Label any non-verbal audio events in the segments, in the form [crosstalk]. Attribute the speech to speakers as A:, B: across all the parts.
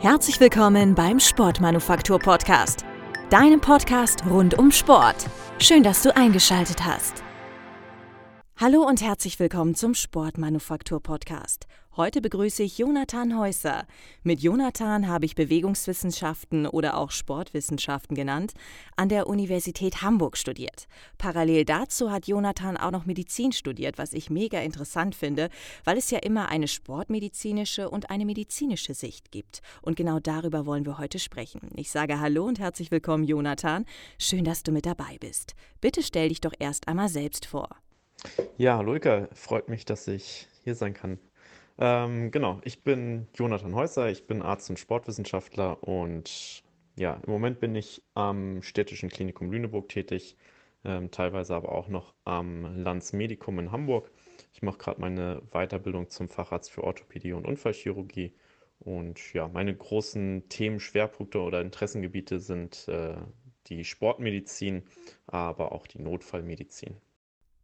A: Herzlich willkommen beim Sportmanufaktur Podcast, deinem Podcast rund um Sport. Schön, dass du eingeschaltet hast. Hallo und herzlich willkommen zum Sportmanufaktur Podcast. Heute begrüße ich Jonathan Häuser. Mit Jonathan habe ich Bewegungswissenschaften oder auch Sportwissenschaften genannt, an der Universität Hamburg studiert. Parallel dazu hat Jonathan auch noch Medizin studiert, was ich mega interessant finde, weil es ja immer eine sportmedizinische und eine medizinische Sicht gibt. Und genau darüber wollen wir heute sprechen. Ich sage Hallo und herzlich willkommen, Jonathan. Schön, dass du mit dabei bist. Bitte stell dich doch erst einmal selbst vor.
B: Ja, hallo Ika, freut mich, dass ich hier sein kann. Ähm, genau, ich bin Jonathan Häuser, ich bin Arzt und Sportwissenschaftler und ja, im Moment bin ich am Städtischen Klinikum Lüneburg tätig, ähm, teilweise aber auch noch am Landsmedikum in Hamburg. Ich mache gerade meine Weiterbildung zum Facharzt für Orthopädie und Unfallchirurgie und ja, meine großen Themenschwerpunkte oder Interessengebiete sind äh, die Sportmedizin, aber auch die Notfallmedizin.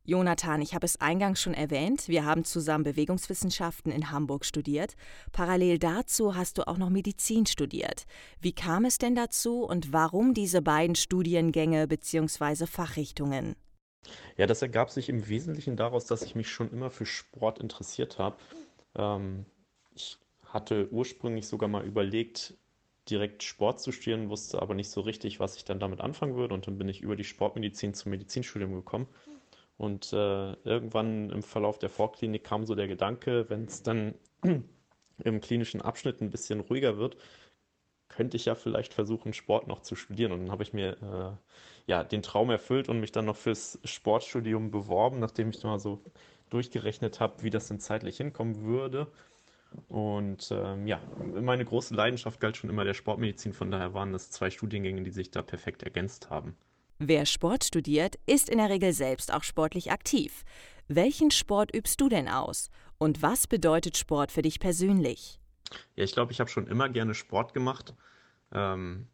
A: Jonathan, ich habe es eingangs schon erwähnt, wir haben zusammen Bewegungswissenschaften in Hamburg studiert. Parallel dazu hast du auch noch Medizin studiert. Wie kam es denn dazu und warum diese beiden Studiengänge bzw. Fachrichtungen?
B: Ja, das ergab sich im Wesentlichen daraus, dass ich mich schon immer für Sport interessiert habe. Ähm, ich hatte ursprünglich sogar mal überlegt, direkt Sport zu studieren, wusste aber nicht so richtig, was ich dann damit anfangen würde. Und dann bin ich über die Sportmedizin zum Medizinstudium gekommen. Und äh, irgendwann im Verlauf der Vorklinik kam so der Gedanke, wenn es dann [clears throat] im klinischen Abschnitt ein bisschen ruhiger wird, könnte ich ja vielleicht versuchen, Sport noch zu studieren. Und dann habe ich mir äh, ja den Traum erfüllt und mich dann noch fürs Sportstudium beworben, nachdem ich mal so durchgerechnet habe, wie das denn zeitlich hinkommen würde. Und ähm, ja, meine große Leidenschaft galt schon immer der Sportmedizin, von daher waren das zwei Studiengänge, die sich da perfekt ergänzt haben.
A: Wer Sport studiert, ist in der Regel selbst auch sportlich aktiv. Welchen Sport übst du denn aus? Und was bedeutet Sport für dich persönlich?
B: Ja, ich glaube, ich habe schon immer gerne Sport gemacht. Ähm,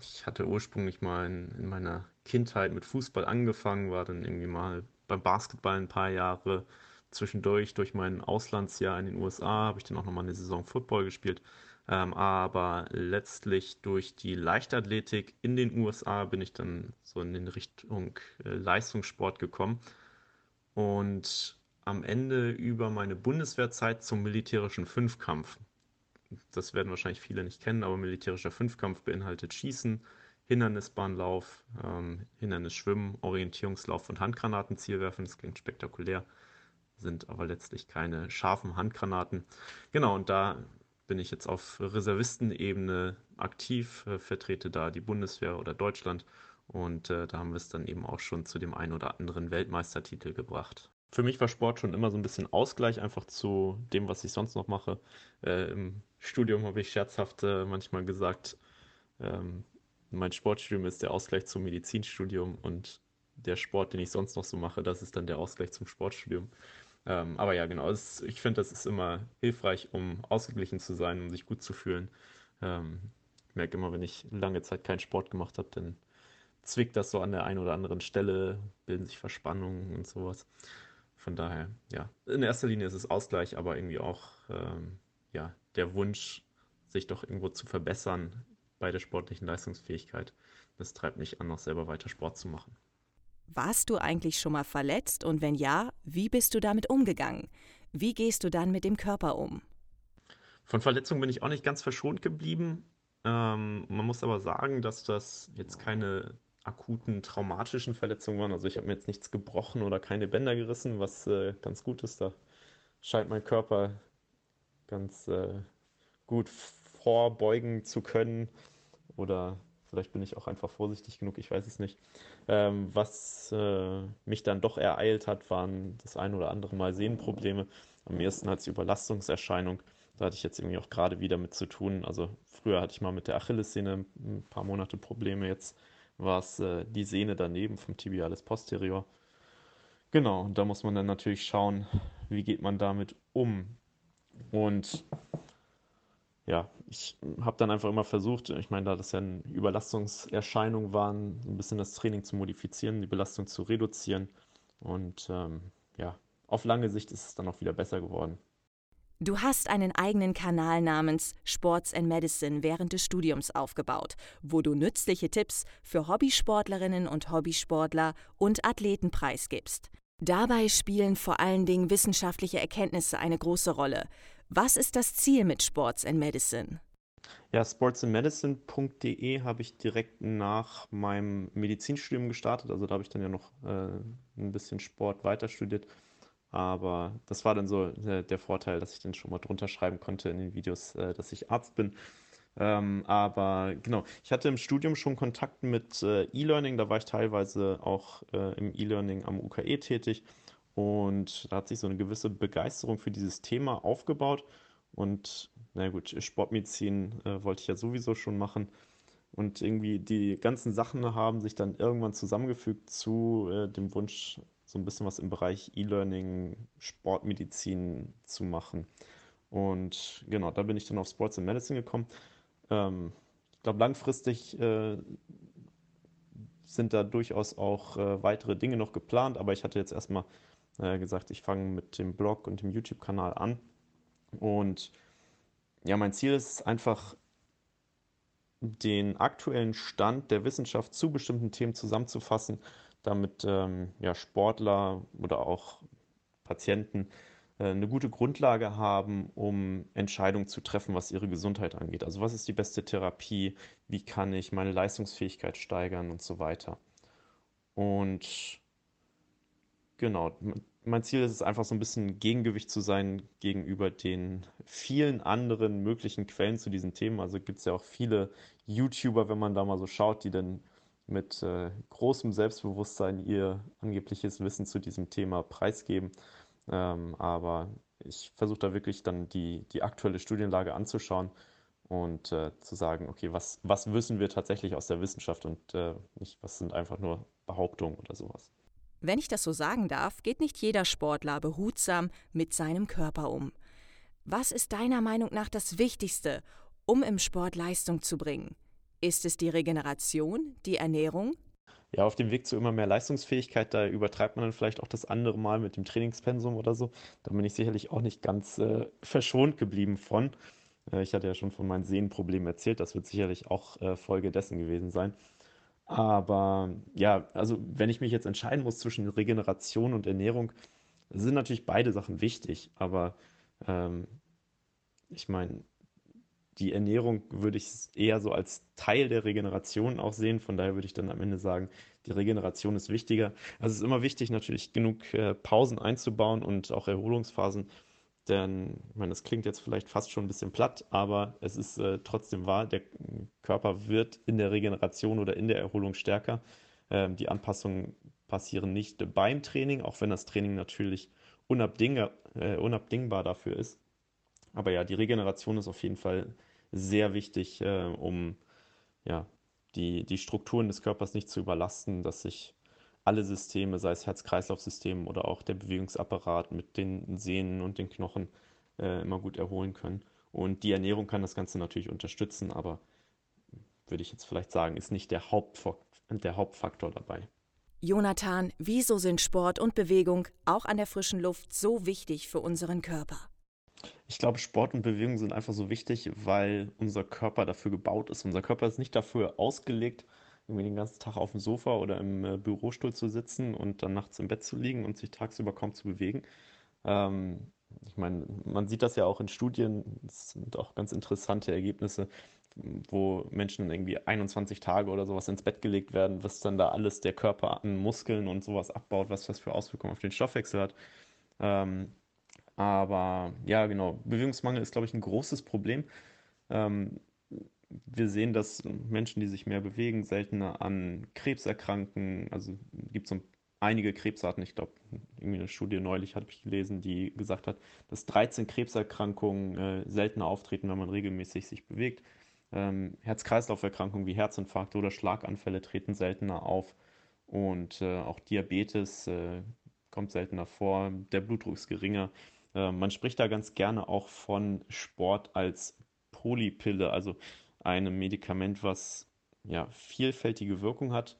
B: ich hatte ursprünglich mal in, in, meiner Kindheit mit Fußball angefangen, war dann irgendwie mal beim Basketball ein paar Jahre. Zwischendurch, durch mein Auslandsjahr in den USA, habe ich dann auch nochmal eine Saison Football gespielt. Ähm, aber letztlich durch die Leichtathletik in den USA bin ich dann so in den Richtung äh, Leistungssport gekommen und am Ende über meine Bundeswehrzeit zum militärischen Fünfkampf. Das werden wahrscheinlich viele nicht kennen, aber militärischer Fünfkampf beinhaltet Schießen, Hindernisbahnlauf, ähm, Hindernisschwimmen, Orientierungslauf und Handgranatenzielwerfen. Das klingt spektakulär, sind aber letztlich keine scharfen Handgranaten. Genau, und da bin ich jetzt auf Reservistenebene aktiv, äh, vertrete da die Bundeswehr oder Deutschland und äh, da haben wir es dann eben auch schon zu dem einen oder anderen Weltmeistertitel gebracht. Für mich war Sport schon immer so ein bisschen Ausgleich einfach zu dem, was ich sonst noch mache. Äh, Im Studium habe ich scherzhaft äh, manchmal gesagt, ähm, mein Sportstudium ist der Ausgleich zum Medizinstudium und der Sport, den ich sonst noch so mache, das ist dann der Ausgleich zum Sportstudium. Ähm, aber ja, genau. Es, ich finde, das ist immer hilfreich, um ausgeglichen zu sein, um sich gut zu fühlen. Ähm, ich merke immer, wenn ich lange Zeit keinen Sport gemacht habe, dann zwickt das so an der einen oder anderen Stelle, bilden sich Verspannungen und sowas. Von daher, ja, in erster Linie ist es Ausgleich, aber irgendwie auch ähm, ja, der Wunsch, sich doch irgendwo zu verbessern bei der sportlichen Leistungsfähigkeit. Das treibt mich an, noch selber weiter Sport zu machen.
A: Warst du eigentlich schon mal verletzt und wenn ja, wie bist du damit umgegangen? Wie gehst du dann mit dem Körper um?
B: Von Verletzungen bin ich auch nicht ganz verschont geblieben. Ähm, man muss aber sagen, dass das jetzt keine akuten traumatischen Verletzungen waren. Also ich habe mir jetzt nichts gebrochen oder keine Bänder gerissen, was äh, ganz gut ist. Da scheint mein Körper ganz äh, gut vorbeugen zu können oder Vielleicht bin ich auch einfach vorsichtig genug, ich weiß es nicht. Ähm, was äh, mich dann doch ereilt hat, waren das ein oder andere Mal Sehnenprobleme. Am ersten als Überlastungserscheinung. Da hatte ich jetzt irgendwie auch gerade wieder mit zu tun. Also früher hatte ich mal mit der Achillessehne ein paar Monate Probleme. Jetzt war es äh, die Sehne daneben vom Tibialis posterior. Genau, und da muss man dann natürlich schauen, wie geht man damit um. Und ja, ich habe dann einfach immer versucht, ich meine, da das ja eine Überlastungserscheinung waren, ein bisschen das Training zu modifizieren, die Belastung zu reduzieren. Und ähm, ja, auf lange Sicht ist es dann auch wieder besser geworden.
A: Du hast einen eigenen Kanal namens Sports and Medicine während des Studiums aufgebaut, wo du nützliche Tipps für Hobbysportlerinnen und Hobbysportler und Athleten preisgibst. Dabei spielen vor allen Dingen wissenschaftliche Erkenntnisse eine große Rolle. Was ist das Ziel mit Sports and Medicine?
B: Ja, sportsandmedicine.de habe ich direkt nach meinem Medizinstudium gestartet. Also da habe ich dann ja noch äh, ein bisschen Sport weiter studiert aber das war dann so äh, der Vorteil, dass ich dann schon mal drunter schreiben konnte in den Videos, äh, dass ich Arzt bin. Ähm, aber genau, ich hatte im Studium schon Kontakt mit äh, E-Learning, da war ich teilweise auch äh, im E-Learning am UKE tätig und da hat sich so eine gewisse Begeisterung für dieses Thema aufgebaut. Und na gut, Sportmedizin äh, wollte ich ja sowieso schon machen. Und irgendwie die ganzen Sachen haben sich dann irgendwann zusammengefügt zu äh, dem Wunsch, so ein bisschen was im Bereich E-Learning, Sportmedizin zu machen. Und genau, da bin ich dann auf Sports and Medicine gekommen. Ähm, ich glaube, langfristig äh, sind da durchaus auch äh, weitere Dinge noch geplant, aber ich hatte jetzt erstmal äh, gesagt, ich fange mit dem Blog und dem YouTube-Kanal an. Und ja, mein Ziel ist einfach, den aktuellen Stand der Wissenschaft zu bestimmten Themen zusammenzufassen damit ähm, ja, Sportler oder auch Patienten äh, eine gute Grundlage haben, um Entscheidungen zu treffen, was ihre Gesundheit angeht. Also was ist die beste Therapie, wie kann ich meine Leistungsfähigkeit steigern und so weiter. Und genau, mein Ziel ist es einfach so ein bisschen Gegengewicht zu sein gegenüber den vielen anderen möglichen Quellen zu diesen Themen. Also gibt es ja auch viele YouTuber, wenn man da mal so schaut, die dann mit äh, großem Selbstbewusstsein ihr angebliches Wissen zu diesem Thema preisgeben. Ähm, aber ich versuche da wirklich dann die, die aktuelle Studienlage anzuschauen und äh, zu sagen, okay, was, was wissen wir tatsächlich aus der Wissenschaft und äh, nicht, was sind einfach nur Behauptungen oder sowas.
A: Wenn ich das so sagen darf, geht nicht jeder Sportler behutsam mit seinem Körper um. Was ist deiner Meinung nach das Wichtigste, um im Sport Leistung zu bringen? Ist es die Regeneration, die Ernährung?
B: Ja, auf dem Weg zu immer mehr Leistungsfähigkeit, da übertreibt man dann vielleicht auch das andere Mal mit dem Trainingspensum oder so. Da bin ich sicherlich auch nicht ganz äh, verschont geblieben von. Äh, ich hatte ja schon von meinen Sehnenproblemen erzählt, das wird sicherlich auch äh, Folge dessen gewesen sein. Aber ja, also wenn ich mich jetzt entscheiden muss zwischen Regeneration und Ernährung, sind natürlich beide Sachen wichtig. Aber ähm, ich meine, die Ernährung würde ich eher so als Teil der Regeneration auch sehen. Von daher würde ich dann am Ende sagen, die Regeneration ist wichtiger. Also es ist immer wichtig, natürlich genug äh, Pausen einzubauen und auch Erholungsphasen. Denn, ich meine, das klingt jetzt vielleicht fast schon ein bisschen platt, aber es ist äh, trotzdem wahr, der Körper wird in der Regeneration oder in der Erholung stärker. Ähm, die Anpassungen passieren nicht beim Training, auch wenn das Training natürlich unabdingbar, äh, unabdingbar dafür ist. Aber ja, die Regeneration ist auf jeden Fall sehr wichtig, äh, um ja, die, die Strukturen des Körpers nicht zu überlasten, dass sich alle Systeme, sei es Herz-Kreislauf-System oder auch der Bewegungsapparat mit den Sehnen und den Knochen, äh, immer gut erholen können. Und die Ernährung kann das Ganze natürlich unterstützen, aber würde ich jetzt vielleicht sagen, ist nicht der, Hauptfaktor, der Hauptfaktor dabei.
A: Jonathan, wieso sind Sport und Bewegung auch an der frischen Luft so wichtig für unseren Körper?
B: Ich glaube, Sport und Bewegung sind einfach so wichtig, weil unser Körper dafür gebaut ist. Unser Körper ist nicht dafür ausgelegt, irgendwie den ganzen Tag auf dem Sofa oder im äh, Bürostuhl zu sitzen und dann nachts im Bett zu liegen und sich tagsüber kaum zu bewegen. Ähm, ich meine, man sieht das ja auch in Studien, es sind auch ganz interessante Ergebnisse, wo Menschen irgendwie 21 Tage oder sowas ins Bett gelegt werden, was dann da alles der Körper an Muskeln und sowas abbaut, was das für Auswirkungen auf den Stoffwechsel hat. Ähm, aber ja, genau, Bewegungsmangel ist, glaube ich, ein großes Problem. Ähm, wir sehen, dass Menschen, die sich mehr bewegen, seltener an Krebs erkranken. Also gibt es so einige Krebsarten. Ich glaube, irgendwie eine Studie neulich habe ich gelesen, die gesagt hat, dass 13 Krebserkrankungen äh, seltener auftreten, wenn man regelmäßig sich bewegt. Ähm, Herz-Kreislauf-Erkrankungen wie Herzinfarkte oder Schlaganfälle treten seltener auf. Und äh, auch Diabetes äh, kommt seltener vor. Der Blutdruck ist geringer. Äh, man spricht da ganz gerne auch von Sport als Polypille, also einem Medikament, was ja vielfältige Wirkung hat,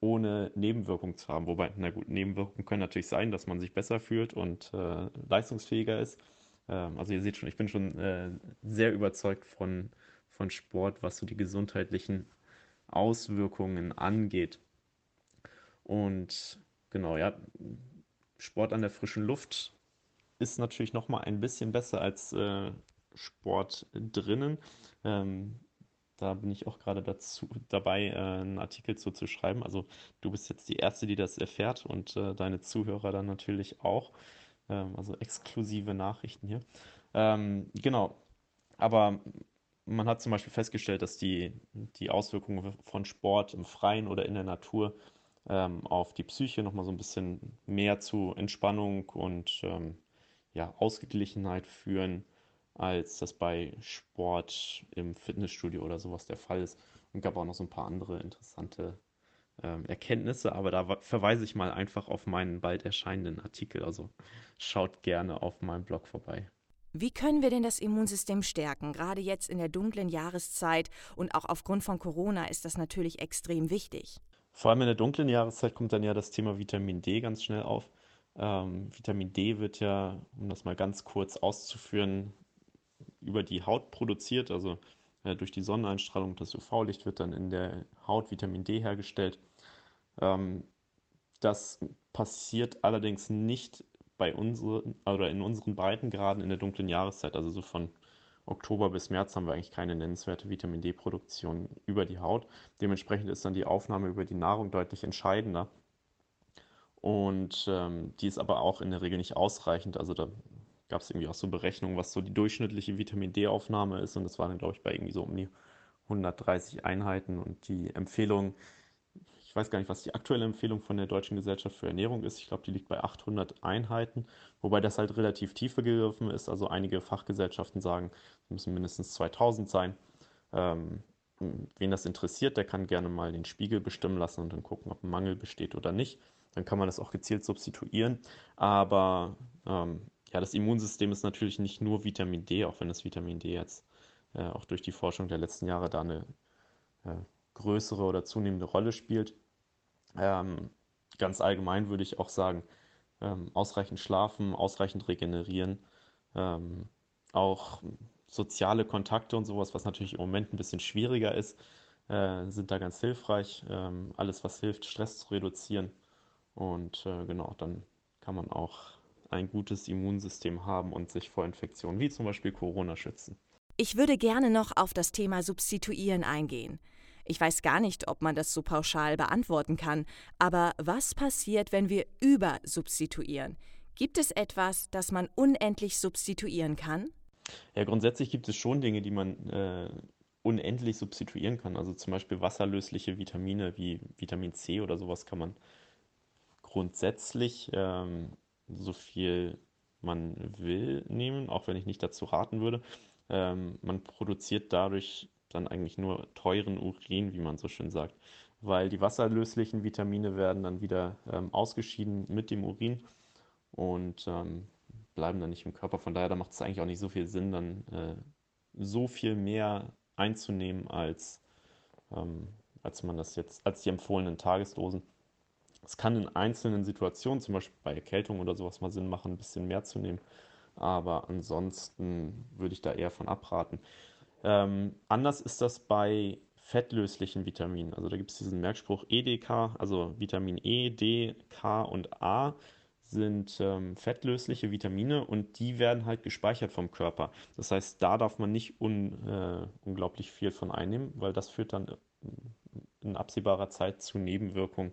B: ohne Nebenwirkungen zu haben. Wobei, na gut, Nebenwirkungen können natürlich sein, dass man sich besser fühlt und äh, leistungsfähiger ist. Ähm, also ihr seht schon, ich bin schon äh, sehr überzeugt von, von Sport, was so die gesundheitlichen Auswirkungen angeht. Und genau, ja, Sport an der frischen Luft ist natürlich noch mal ein bisschen besser als äh, Sport drinnen. Ähm, da bin ich auch gerade dazu dabei, äh, einen Artikel zu, zu schreiben. Also du bist jetzt die Erste, die das erfährt und äh, deine Zuhörer dann natürlich auch. Ähm, also exklusive Nachrichten hier. Ähm, genau. Aber man hat zum Beispiel festgestellt, dass die, die Auswirkungen von Sport im Freien oder in der Natur ähm, auf die Psyche nochmal so ein bisschen mehr zu Entspannung und ähm, ja, Ausgeglichenheit führen, als das bei Sport im Fitnessstudio oder sowas der Fall ist. Und gab auch noch so ein paar andere interessante ähm, Erkenntnisse, aber da verweise ich mal einfach auf meinen bald erscheinenden Artikel. Also schaut gerne auf meinem Blog vorbei.
A: Wie können wir denn das Immunsystem stärken? Gerade jetzt in der dunklen Jahreszeit und auch aufgrund von Corona ist das natürlich extrem wichtig.
B: Vor allem in der dunklen Jahreszeit kommt dann ja das Thema Vitamin D ganz schnell auf. Ähm, Vitamin D wird ja, um das mal ganz kurz auszuführen, über die Haut produziert, also äh, durch die Sonneneinstrahlung, das UV-Licht wird dann in der Haut Vitamin D hergestellt. Ähm, das passiert allerdings nicht bei unseren oder in unseren Breitengraden in der dunklen Jahreszeit, also so von Oktober bis März haben wir eigentlich keine nennenswerte Vitamin D-Produktion über die Haut. Dementsprechend ist dann die Aufnahme über die Nahrung deutlich entscheidender. Und ähm, die ist aber auch in der Regel nicht ausreichend. Also da gab es irgendwie auch so Berechnungen, was so die durchschnittliche Vitamin D-Aufnahme ist. Und das war dann, glaube ich, bei irgendwie so um die 130 Einheiten. Und die Empfehlung ich weiß gar nicht, was die aktuelle Empfehlung von der Deutschen Gesellschaft für Ernährung ist. Ich glaube, die liegt bei 800 Einheiten, wobei das halt relativ tief begriffen ist. Also einige Fachgesellschaften sagen, es müssen mindestens 2000 sein. Ähm, wen das interessiert, der kann gerne mal den Spiegel bestimmen lassen und dann gucken, ob ein Mangel besteht oder nicht. Dann kann man das auch gezielt substituieren. Aber ähm, ja, das Immunsystem ist natürlich nicht nur Vitamin D, auch wenn das Vitamin D jetzt äh, auch durch die Forschung der letzten Jahre da eine äh, größere oder zunehmende Rolle spielt. Ähm, ganz allgemein würde ich auch sagen, ähm, ausreichend schlafen, ausreichend regenerieren, ähm, auch soziale Kontakte und sowas, was natürlich im Moment ein bisschen schwieriger ist, äh, sind da ganz hilfreich. Ähm, alles, was hilft, Stress zu reduzieren. Und äh, genau, dann kann man auch ein gutes Immunsystem haben und sich vor Infektionen wie zum Beispiel Corona schützen.
A: Ich würde gerne noch auf das Thema Substituieren eingehen. Ich weiß gar nicht, ob man das so pauschal beantworten kann, aber was passiert, wenn wir übersubstituieren? Gibt es etwas, das man unendlich substituieren kann?
B: Ja, grundsätzlich gibt es schon Dinge, die man äh, unendlich substituieren kann. Also zum Beispiel wasserlösliche Vitamine wie Vitamin C oder sowas kann man grundsätzlich ähm, so viel man will nehmen, auch wenn ich nicht dazu raten würde. Ähm, man produziert dadurch dann eigentlich nur teuren Urin, wie man so schön sagt, weil die wasserlöslichen Vitamine werden dann wieder ähm, ausgeschieden mit dem Urin und ähm, bleiben dann nicht im Körper. Von daher, da macht es eigentlich auch nicht so viel Sinn, dann äh, so viel mehr einzunehmen, als, ähm, als man das jetzt, als die empfohlenen Tagesdosen. Es kann in einzelnen Situationen, zum Beispiel bei Erkältung oder sowas, mal Sinn machen, ein bisschen mehr zu nehmen. Aber ansonsten würde ich da eher von abraten. Ähm, anders ist das bei fettlöslichen Vitaminen. Also da gibt es diesen Merkspruch EDK, also Vitamin E, D, K und A sind ähm, fettlösliche Vitamine und die werden halt gespeichert vom Körper. Das heißt, da darf man nicht un, äh, unglaublich viel von einnehmen, weil das führt dann in absehbarer Zeit zu Nebenwirkungen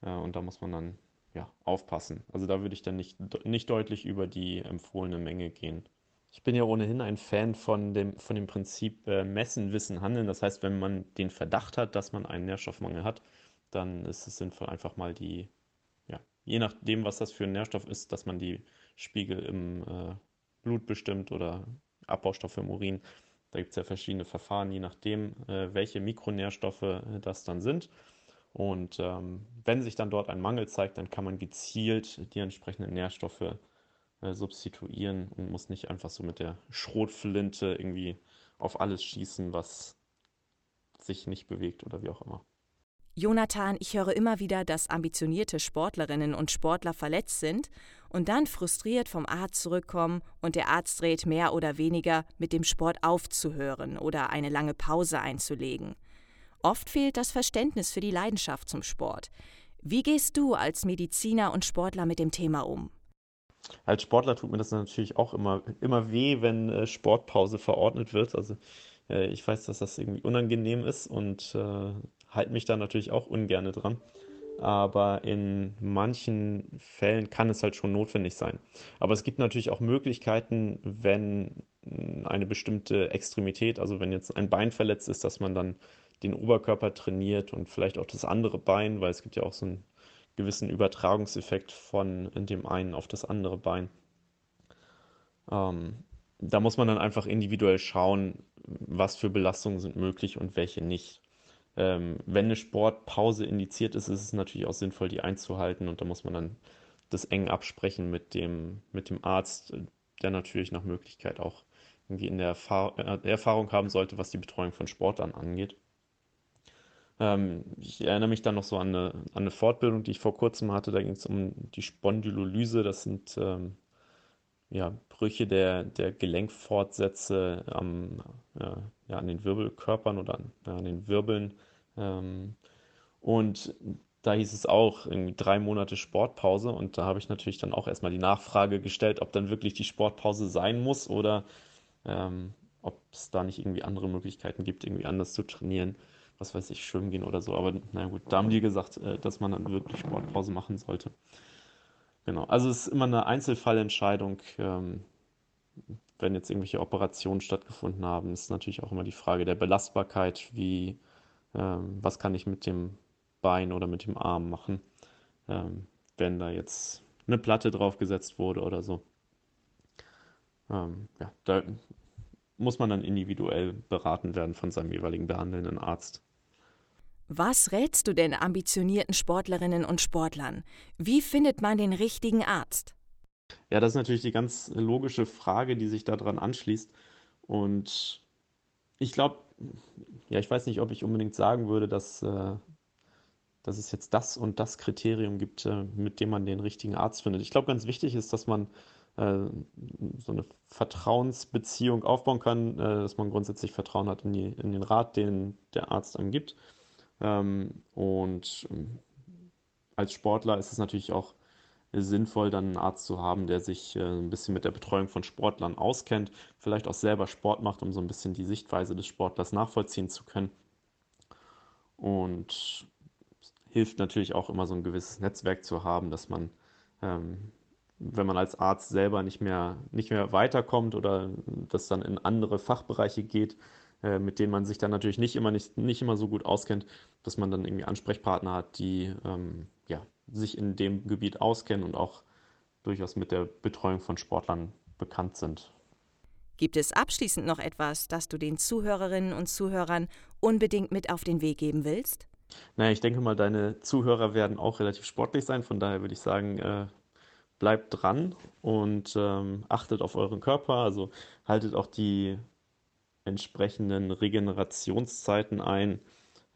B: und da muss man dann ja, aufpassen. Also da würde ich dann nicht, nicht deutlich über die empfohlene Menge gehen. Ich bin ja ohnehin ein Fan von dem, von dem Prinzip äh, Messen, Wissen, Handeln. Das heißt, wenn man den Verdacht hat, dass man einen Nährstoffmangel hat, dann ist es sinnvoll, einfach mal die, ja, je nachdem, was das für ein Nährstoff ist, dass man die Spiegel im äh, Blut bestimmt oder Abbaustoffe im Urin. Da gibt es ja verschiedene Verfahren, je nachdem, äh, welche Mikronährstoffe äh, das dann sind. Und ähm, wenn sich dann dort ein Mangel zeigt, dann kann man gezielt die entsprechenden Nährstoffe äh, substituieren und muss nicht einfach so mit der Schrotflinte irgendwie auf alles schießen, was sich nicht bewegt oder wie auch immer.
A: Jonathan, ich höre immer wieder, dass ambitionierte Sportlerinnen und Sportler verletzt sind und dann frustriert vom Arzt zurückkommen und der Arzt dreht mehr oder weniger mit dem Sport aufzuhören oder eine lange Pause einzulegen. Oft fehlt das Verständnis für die Leidenschaft zum Sport. Wie gehst du als Mediziner und Sportler mit dem Thema um?
B: Als Sportler tut mir das natürlich auch immer, immer weh, wenn äh, Sportpause verordnet wird. Also äh, ich weiß, dass das irgendwie unangenehm ist und äh, halte mich da natürlich auch ungern dran. Aber in manchen Fällen kann es halt schon notwendig sein. Aber es gibt natürlich auch Möglichkeiten, wenn eine bestimmte Extremität, also wenn jetzt ein Bein verletzt ist, dass man dann den Oberkörper trainiert und vielleicht auch das andere Bein, weil es gibt ja auch so einen gewissen Übertragungseffekt von dem einen auf das andere Bein. Ähm, da muss man dann einfach individuell schauen, was für Belastungen sind möglich und welche nicht. Ähm, wenn eine Sportpause indiziert ist, ist es natürlich auch sinnvoll, die einzuhalten und da muss man dann das eng absprechen mit dem, mit dem Arzt, der natürlich nach Möglichkeit auch irgendwie in der äh, Erfahrung haben sollte, was die Betreuung von Sportlern angeht. Ähm, ich erinnere mich dann noch so an eine, an eine Fortbildung, die ich vor kurzem hatte. Da ging es um die Spondylolyse. Das sind ähm, ja, Brüche der, der Gelenkfortsätze am, ja, ja, an den Wirbelkörpern oder an, ja, an den Wirbeln. Ähm, und da hieß es auch irgendwie drei Monate Sportpause. Und da habe ich natürlich dann auch erstmal die Nachfrage gestellt, ob dann wirklich die Sportpause sein muss oder ähm, ob es da nicht irgendwie andere Möglichkeiten gibt, irgendwie anders zu trainieren was weiß ich, schwimmen gehen oder so. Aber na gut, da haben die gesagt, äh, dass man dann wirklich Sportpause machen sollte. Genau, also es ist immer eine Einzelfallentscheidung. Ähm, wenn jetzt irgendwelche Operationen stattgefunden haben, ist natürlich auch immer die Frage der Belastbarkeit, wie, ähm, was kann ich mit dem Bein oder mit dem Arm machen, ähm, wenn da jetzt eine Platte draufgesetzt wurde oder so. ja, da muss man dann individuell beraten werden von seinem jeweiligen behandelnden Arzt.
A: Was rätst du denn ambitionierten Sportlerinnen und Sportlern? Wie findet man den richtigen Arzt?
B: Ja, das ist natürlich die ganz logische Frage, die sich daran anschließt. Und ich glaube, ja, ich weiß nicht, ob ich unbedingt sagen würde, dass, äh, dass es jetzt das und das Kriterium gibt, äh, mit dem man den richtigen Arzt findet. Ich glaube, ganz wichtig ist, dass man äh, so eine Vertrauensbeziehung aufbauen kann, äh, dass man grundsätzlich Vertrauen hat in, die, in den Rat, den der Arzt einem gibt und ähm, als Sportler ist es natürlich auch sinnvoll, dann einen Arzt zu haben, der sich äh, ein bisschen mit der Betreuung von Sportlern auskennt, vielleicht auch selber Sport macht, um so ein bisschen die Sichtweise des Sportlers nachvollziehen zu können. Und hilft natürlich auch immer so ein gewisses Netzwerk zu haben, dass man, ähm, wenn man als Arzt selber nicht mehr, nicht mehr weiterkommt oder das dann in andere Fachbereiche geht, äh, mit denen man sich dann natürlich nicht immer, nicht, nicht immer so gut auskennt, dass man dann irgendwie Ansprechpartner hat, die ähm, ja, sich in dem Gebiet auskennen und auch durchaus mit der Betreuung von Sportlern bekannt sind.
A: Gibt es abschließend noch etwas, das du den Zuhörerinnen und Zuhörern unbedingt mit auf den Weg geben willst?
B: Naja, ich denke mal, deine Zuhörer werden auch relativ sportlich sein. Von daher würde ich sagen, äh, bleibt dran und ähm, achtet auf euren Körper. Also haltet auch die entsprechenden Regenerationszeiten ein,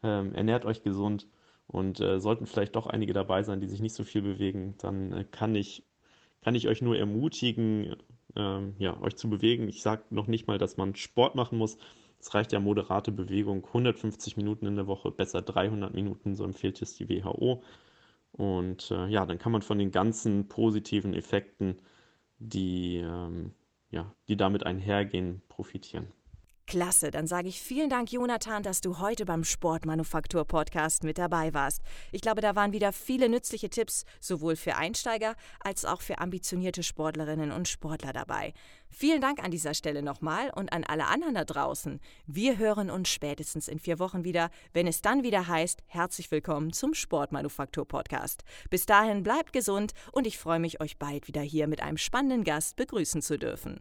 B: ähm, ernährt euch gesund und äh, sollten vielleicht doch einige dabei sein, die sich nicht so viel bewegen, dann äh, kann ich kann ich euch nur ermutigen, ähm, ja, euch zu bewegen. Ich sage noch nicht mal, dass man Sport machen muss. Es reicht ja moderate Bewegung, 150 Minuten in der Woche, besser 300 Minuten, so empfiehlt es die WHO. Und äh, ja, dann kann man von den ganzen positiven Effekten, die, ähm, ja, die damit einhergehen, profitieren.
A: Klasse, dann sage ich vielen Dank, Jonathan, dass du heute beim Sportmanufaktur-Podcast mit dabei warst. Ich glaube, da waren wieder viele nützliche Tipps, sowohl für Einsteiger als auch für ambitionierte Sportlerinnen und Sportler dabei. Vielen Dank an dieser Stelle nochmal und an alle anderen da draußen. Wir hören uns spätestens in vier Wochen wieder, wenn es dann wieder heißt, herzlich willkommen zum Sportmanufaktur-Podcast. Bis dahin bleibt gesund und ich freue mich, euch bald wieder hier mit einem spannenden Gast begrüßen zu dürfen.